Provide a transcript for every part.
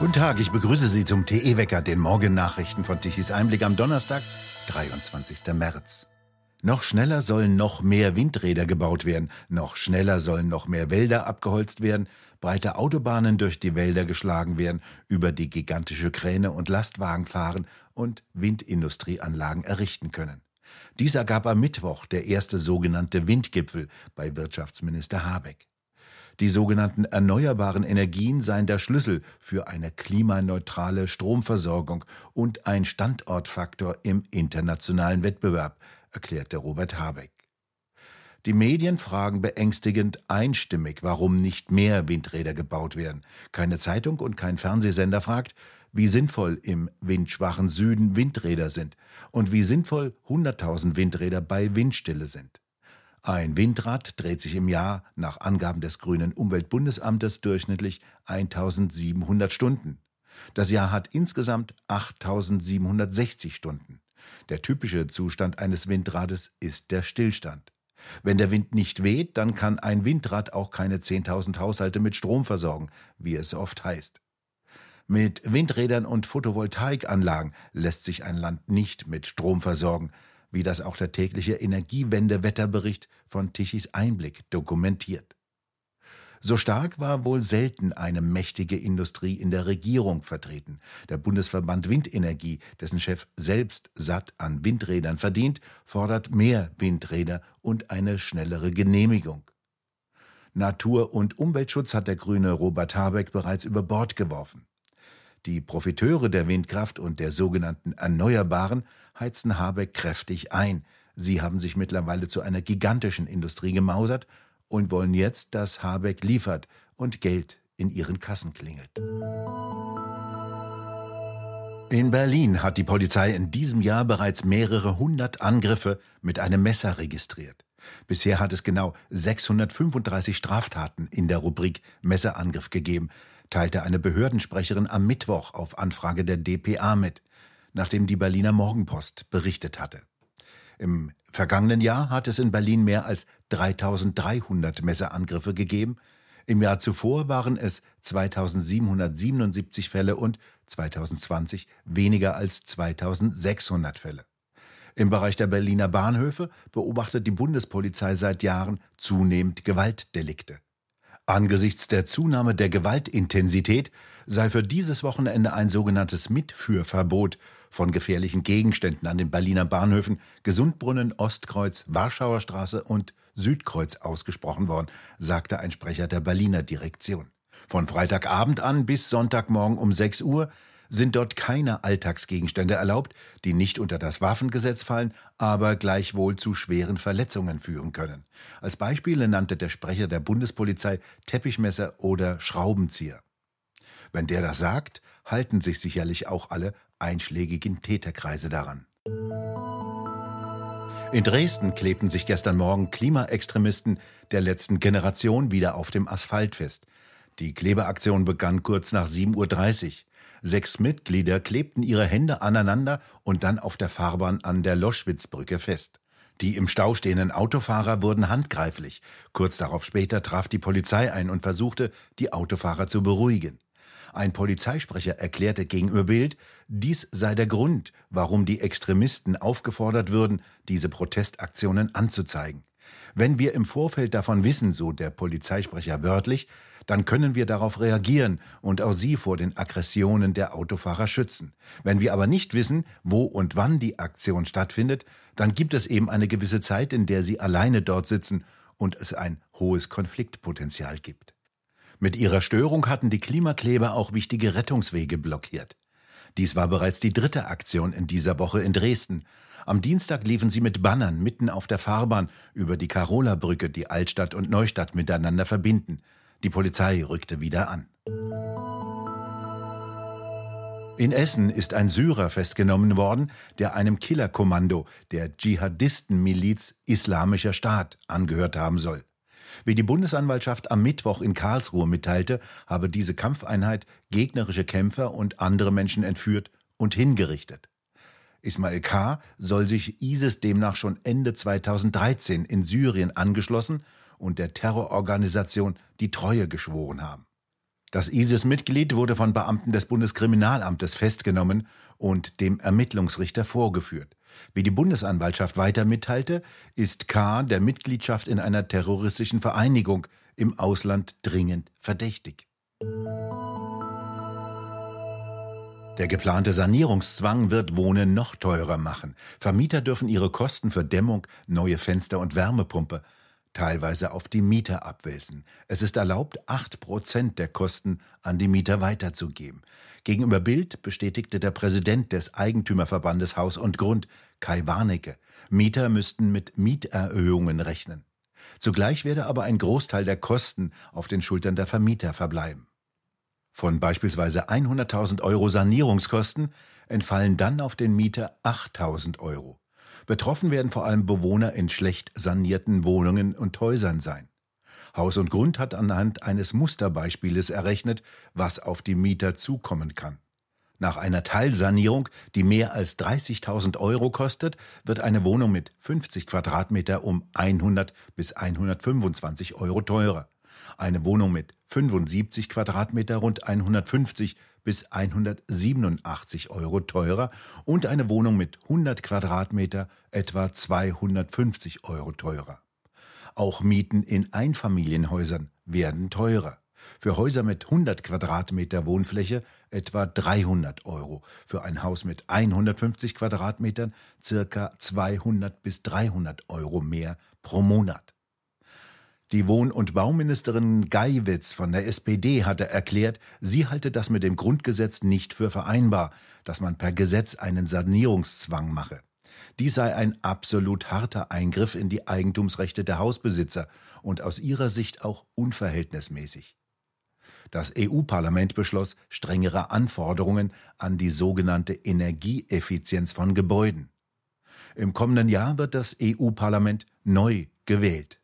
Guten Tag, ich begrüße Sie zum TE-Wecker, den Morgennachrichten von Tichys Einblick am Donnerstag, 23. März. Noch schneller sollen noch mehr Windräder gebaut werden, noch schneller sollen noch mehr Wälder abgeholzt werden, breite Autobahnen durch die Wälder geschlagen werden, über die gigantische Kräne und Lastwagen fahren und Windindustrieanlagen errichten können. Dies ergab am Mittwoch der erste sogenannte Windgipfel bei Wirtschaftsminister Habeck. Die sogenannten erneuerbaren Energien seien der Schlüssel für eine klimaneutrale Stromversorgung und ein Standortfaktor im internationalen Wettbewerb, erklärte Robert Habeck. Die Medien fragen beängstigend einstimmig, warum nicht mehr Windräder gebaut werden. Keine Zeitung und kein Fernsehsender fragt, wie sinnvoll im windschwachen Süden Windräder sind und wie sinnvoll 100.000 Windräder bei Windstille sind. Ein Windrad dreht sich im Jahr nach Angaben des Grünen Umweltbundesamtes durchschnittlich 1700 Stunden. Das Jahr hat insgesamt 8760 Stunden. Der typische Zustand eines Windrades ist der Stillstand. Wenn der Wind nicht weht, dann kann ein Windrad auch keine 10.000 Haushalte mit Strom versorgen, wie es oft heißt. Mit Windrädern und Photovoltaikanlagen lässt sich ein Land nicht mit Strom versorgen, wie das auch der tägliche Energiewende-Wetterbericht von Tichys Einblick dokumentiert. So stark war wohl selten eine mächtige Industrie in der Regierung vertreten. Der Bundesverband Windenergie, dessen Chef selbst satt an Windrädern verdient, fordert mehr Windräder und eine schnellere Genehmigung. Natur- und Umweltschutz hat der grüne Robert Habeck bereits über Bord geworfen. Die Profiteure der Windkraft und der sogenannten Erneuerbaren heizen Habeck kräftig ein. Sie haben sich mittlerweile zu einer gigantischen Industrie gemausert und wollen jetzt, dass Habeck liefert und Geld in ihren Kassen klingelt. In Berlin hat die Polizei in diesem Jahr bereits mehrere hundert Angriffe mit einem Messer registriert. Bisher hat es genau 635 Straftaten in der Rubrik Messerangriff gegeben teilte eine Behördensprecherin am Mittwoch auf Anfrage der dpa mit, nachdem die Berliner Morgenpost berichtet hatte. Im vergangenen Jahr hat es in Berlin mehr als 3300 Messerangriffe gegeben. Im Jahr zuvor waren es 2777 Fälle und 2020 weniger als 2600 Fälle. Im Bereich der Berliner Bahnhöfe beobachtet die Bundespolizei seit Jahren zunehmend Gewaltdelikte. Angesichts der Zunahme der Gewaltintensität sei für dieses Wochenende ein sogenanntes Mitführverbot von gefährlichen Gegenständen an den Berliner Bahnhöfen Gesundbrunnen, Ostkreuz, Warschauer Straße und Südkreuz ausgesprochen worden, sagte ein Sprecher der Berliner Direktion. Von Freitagabend an bis Sonntagmorgen um 6 Uhr sind dort keine Alltagsgegenstände erlaubt, die nicht unter das Waffengesetz fallen, aber gleichwohl zu schweren Verletzungen führen können. Als Beispiele nannte der Sprecher der Bundespolizei Teppichmesser oder Schraubenzieher. Wenn der das sagt, halten sich sicherlich auch alle einschlägigen Täterkreise daran. In Dresden klebten sich gestern Morgen Klimaextremisten der letzten Generation wieder auf dem Asphalt fest. Die Klebeaktion begann kurz nach 7.30 Uhr. Sechs Mitglieder klebten ihre Hände aneinander und dann auf der Fahrbahn an der Loschwitzbrücke fest. Die im Stau stehenden Autofahrer wurden handgreiflich. Kurz darauf später traf die Polizei ein und versuchte, die Autofahrer zu beruhigen. Ein Polizeisprecher erklärte gegenüber Bild, dies sei der Grund, warum die Extremisten aufgefordert würden, diese Protestaktionen anzuzeigen. Wenn wir im Vorfeld davon wissen, so der Polizeisprecher wörtlich, dann können wir darauf reagieren und auch sie vor den Aggressionen der Autofahrer schützen. Wenn wir aber nicht wissen, wo und wann die Aktion stattfindet, dann gibt es eben eine gewisse Zeit, in der sie alleine dort sitzen und es ein hohes Konfliktpotenzial gibt. Mit ihrer Störung hatten die Klimakleber auch wichtige Rettungswege blockiert. Dies war bereits die dritte Aktion in dieser Woche in Dresden. Am Dienstag liefen sie mit Bannern mitten auf der Fahrbahn über die Karola-Brücke, die Altstadt und Neustadt miteinander verbinden. Die Polizei rückte wieder an. In Essen ist ein Syrer festgenommen worden, der einem Killerkommando der Dschihadistenmiliz Islamischer Staat angehört haben soll. Wie die Bundesanwaltschaft am Mittwoch in Karlsruhe mitteilte, habe diese Kampfeinheit gegnerische Kämpfer und andere Menschen entführt und hingerichtet. Ismail K. soll sich ISIS demnach schon Ende 2013 in Syrien angeschlossen und der Terrororganisation die Treue geschworen haben. Das ISIS-Mitglied wurde von Beamten des Bundeskriminalamtes festgenommen und dem Ermittlungsrichter vorgeführt. Wie die Bundesanwaltschaft weiter mitteilte, ist K. der Mitgliedschaft in einer terroristischen Vereinigung im Ausland dringend verdächtig. Der geplante Sanierungszwang wird Wohnen noch teurer machen. Vermieter dürfen ihre Kosten für Dämmung, neue Fenster und Wärmepumpe teilweise auf die Mieter abwälzen. Es ist erlaubt, acht Prozent der Kosten an die Mieter weiterzugeben. Gegenüber Bild bestätigte der Präsident des Eigentümerverbandes Haus und Grund, Kai Warnecke, Mieter müssten mit Mieterhöhungen rechnen. Zugleich werde aber ein Großteil der Kosten auf den Schultern der Vermieter verbleiben. Von beispielsweise 100.000 Euro Sanierungskosten entfallen dann auf den Mieter 8.000 Euro. Betroffen werden vor allem Bewohner in schlecht sanierten Wohnungen und Häusern sein. Haus und Grund hat anhand eines Musterbeispieles errechnet, was auf die Mieter zukommen kann. Nach einer Teilsanierung, die mehr als 30.000 Euro kostet, wird eine Wohnung mit 50 Quadratmeter um 100 bis 125 Euro teurer. Eine Wohnung mit 75 Quadratmeter rund 150 bis 187 Euro teurer und eine Wohnung mit 100 Quadratmeter etwa 250 Euro teurer. Auch Mieten in Einfamilienhäusern werden teurer. Für Häuser mit 100 Quadratmeter Wohnfläche etwa 300 Euro. Für ein Haus mit 150 Quadratmetern circa 200 bis 300 Euro mehr pro Monat. Die Wohn- und Bauministerin Geiwitz von der SPD hatte erklärt, sie halte das mit dem Grundgesetz nicht für vereinbar, dass man per Gesetz einen Sanierungszwang mache. Dies sei ein absolut harter Eingriff in die Eigentumsrechte der Hausbesitzer und aus ihrer Sicht auch unverhältnismäßig. Das EU-Parlament beschloss strengere Anforderungen an die sogenannte Energieeffizienz von Gebäuden. Im kommenden Jahr wird das EU-Parlament neu gewählt.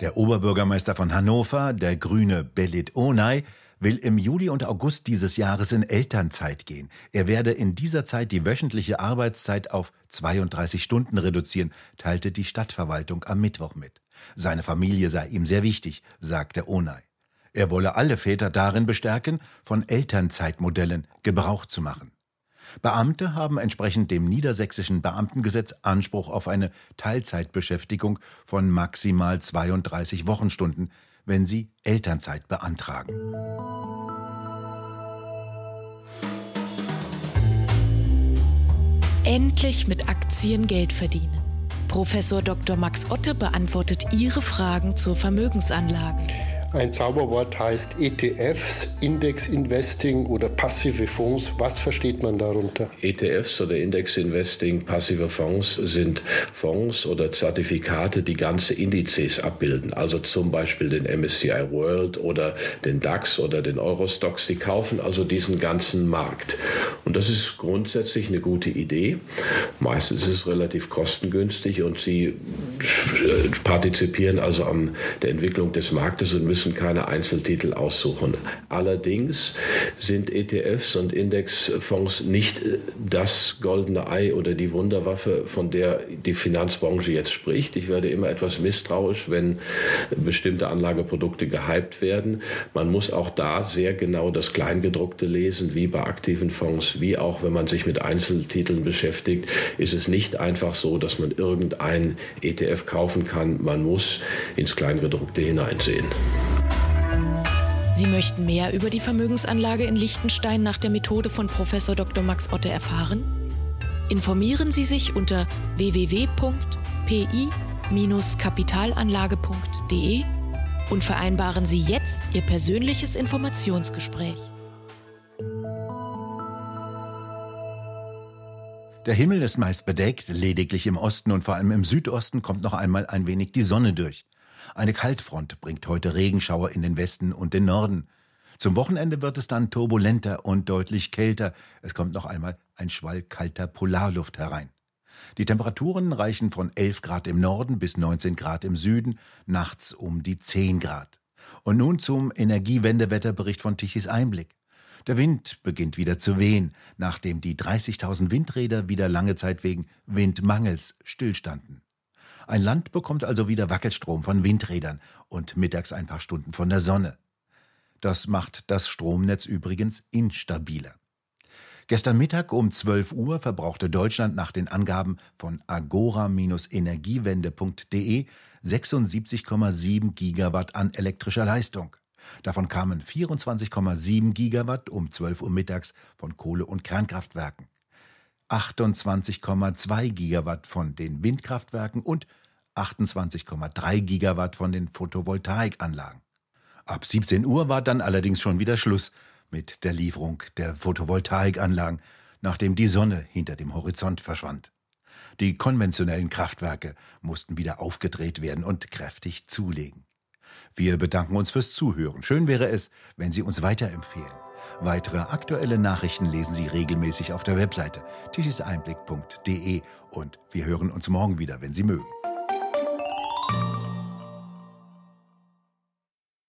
Der Oberbürgermeister von Hannover, der Grüne Belit Onay, will im Juli und August dieses Jahres in Elternzeit gehen. Er werde in dieser Zeit die wöchentliche Arbeitszeit auf 32 Stunden reduzieren, teilte die Stadtverwaltung am Mittwoch mit. Seine Familie sei ihm sehr wichtig, sagte Onay. Er wolle alle Väter darin bestärken, von Elternzeitmodellen Gebrauch zu machen. Beamte haben entsprechend dem niedersächsischen Beamtengesetz Anspruch auf eine Teilzeitbeschäftigung von maximal 32 Wochenstunden, wenn sie Elternzeit beantragen. Endlich mit Aktien Geld verdienen. Professor Dr. Max Otte beantwortet Ihre Fragen zur Vermögensanlage. Ein Zauberwort heißt ETFs, Index Investing oder passive Fonds. Was versteht man darunter? ETFs oder Index Investing, passive Fonds sind Fonds oder Zertifikate, die ganze Indizes abbilden. Also zum Beispiel den MSCI World oder den DAX oder den Eurostox. Die kaufen also diesen ganzen Markt. Und das ist grundsätzlich eine gute Idee. Meistens ist es relativ kostengünstig und sie partizipieren also an der Entwicklung des Marktes und müssen müssen keine Einzeltitel aussuchen. Allerdings sind ETFs und Indexfonds nicht äh, das goldene Ei oder die Wunderwaffe, von der die Finanzbranche jetzt spricht. Ich werde immer etwas misstrauisch, wenn bestimmte Anlageprodukte gehypt werden. Man muss auch da sehr genau das Kleingedruckte lesen, wie bei aktiven Fonds, wie auch wenn man sich mit Einzeltiteln beschäftigt, ist es nicht einfach so, dass man irgendein ETF kaufen kann. Man muss ins Kleingedruckte hineinsehen. Sie möchten mehr über die Vermögensanlage in Liechtenstein nach der Methode von Prof. Dr. Max Otte erfahren? Informieren Sie sich unter www.pi-kapitalanlage.de und vereinbaren Sie jetzt Ihr persönliches Informationsgespräch. Der Himmel ist meist bedeckt, lediglich im Osten und vor allem im Südosten kommt noch einmal ein wenig die Sonne durch. Eine Kaltfront bringt heute Regenschauer in den Westen und den Norden. Zum Wochenende wird es dann turbulenter und deutlich kälter. Es kommt noch einmal ein Schwall kalter Polarluft herein. Die Temperaturen reichen von 11 Grad im Norden bis 19 Grad im Süden, nachts um die 10 Grad. Und nun zum Energiewendewetterbericht von Tichys Einblick. Der Wind beginnt wieder zu wehen, nachdem die 30.000 Windräder wieder lange Zeit wegen Windmangels stillstanden. Ein Land bekommt also wieder Wackelstrom von Windrädern und mittags ein paar Stunden von der Sonne. Das macht das Stromnetz übrigens instabiler. Gestern Mittag um 12 Uhr verbrauchte Deutschland nach den Angaben von agora-energiewende.de 76,7 Gigawatt an elektrischer Leistung. Davon kamen 24,7 Gigawatt um 12 Uhr mittags von Kohle- und Kernkraftwerken, 28,2 Gigawatt von den Windkraftwerken und 28,3 Gigawatt von den Photovoltaikanlagen. Ab 17 Uhr war dann allerdings schon wieder Schluss mit der Lieferung der Photovoltaikanlagen, nachdem die Sonne hinter dem Horizont verschwand. Die konventionellen Kraftwerke mussten wieder aufgedreht werden und kräftig zulegen. Wir bedanken uns fürs Zuhören. Schön wäre es, wenn Sie uns weiterempfehlen. Weitere aktuelle Nachrichten lesen Sie regelmäßig auf der Webseite tischiseinblick.de und wir hören uns morgen wieder, wenn Sie mögen.